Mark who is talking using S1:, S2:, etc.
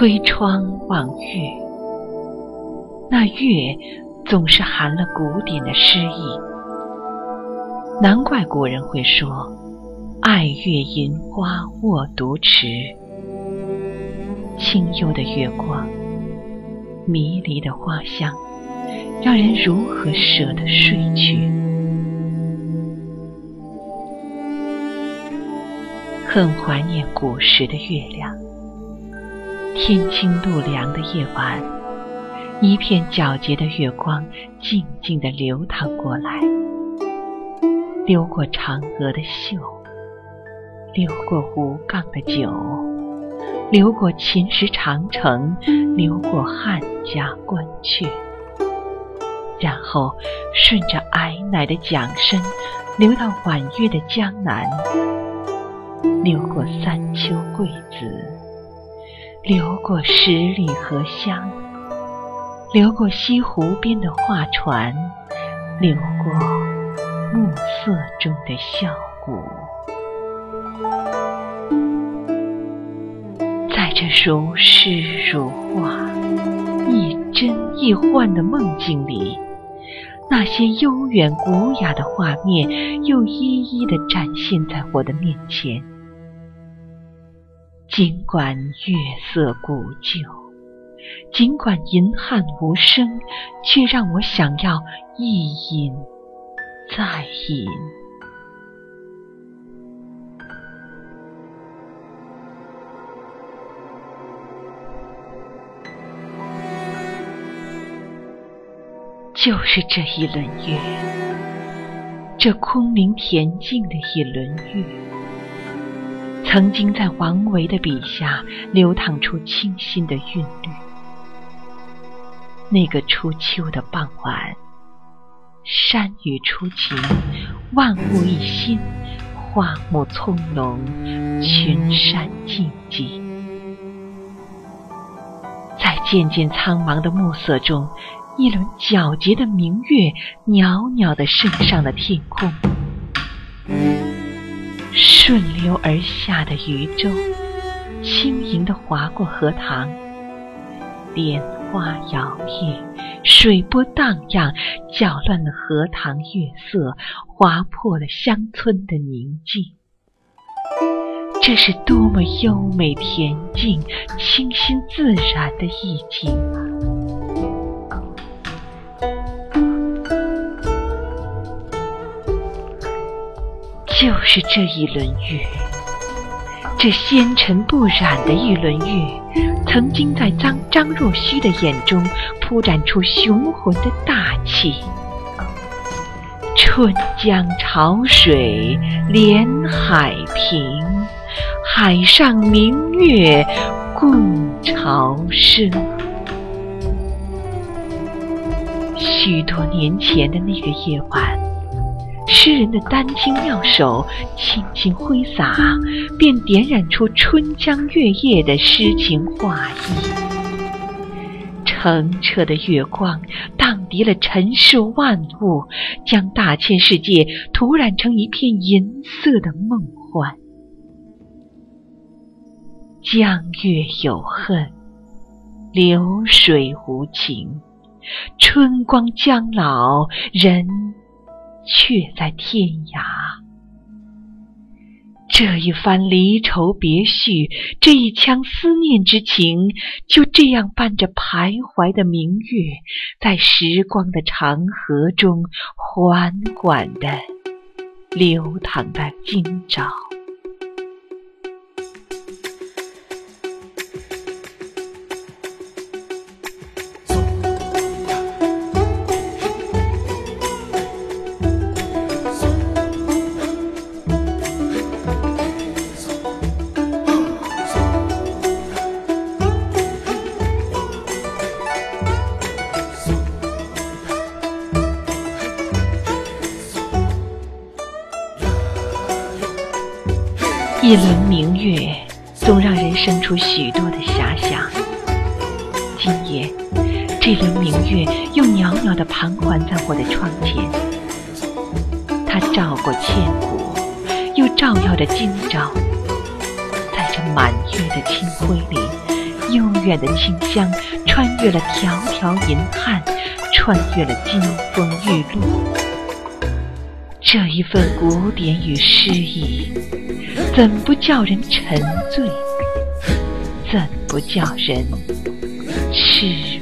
S1: 推窗望月，那月总是含了古典的诗意。难怪古人会说：“爱月银花卧独池。”清幽的月光，迷离的花香，让人如何舍得睡去？很怀念古时的月亮。天清路凉的夜晚，一片皎洁的月光静静地流淌过来，流过嫦娥的袖，流过吴刚的酒，流过秦时长城，流过汉家关阙，然后顺着矮乃的桨声，流到婉约的江南，流过三秋桂子。流过十里荷香，流过西湖边的画船，流过暮色中的箫鼓，在这如诗如画、亦真亦幻的梦境里，那些悠远古雅的画面又一一地展现在我的面前。尽管月色古旧，尽管银汉无声，却让我想要一饮再饮。就是这一轮月，这空明恬静的一轮月。曾经在王维的笔下流淌出清新的韵律。那个初秋的傍晚，山雨初晴，万物一新，花木葱茏，群山静寂。在渐渐苍茫的暮色中，一轮皎洁的明月袅袅地升上了天空。顺流而下的渔舟，轻盈地划过荷塘，莲花摇曳，水波荡漾，搅乱了荷塘月色，划破了乡村的宁静。这是多么优美恬静、清新自然的意境就是这一轮月，这纤尘不染的一轮月，曾经在张张若虚的眼中铺展出雄浑的大气。春江潮水连海平，海上明月共潮生。许多年前的那个夜晚。诗人的丹青妙手轻轻挥洒，便点染出春江月夜的诗情画意。澄澈的月光荡涤了尘世万物，将大千世界涂染成一片银色的梦幻。江月有恨，流水无情，春光将老，人。却在天涯，这一番离愁别绪，这一腔思念之情，就这样伴着徘徊的明月，在时光的长河中缓缓地流淌在今朝。一轮明月，总让人生出许多的遐想。今夜，这轮明月又袅袅地盘桓在我的窗前，它照过千古，又照耀着今朝。在这满月的清辉里，悠远的清香，穿越了条条银汉，穿越了金风玉露。这一份古典与诗意，怎不叫人沉醉？怎不叫人痴？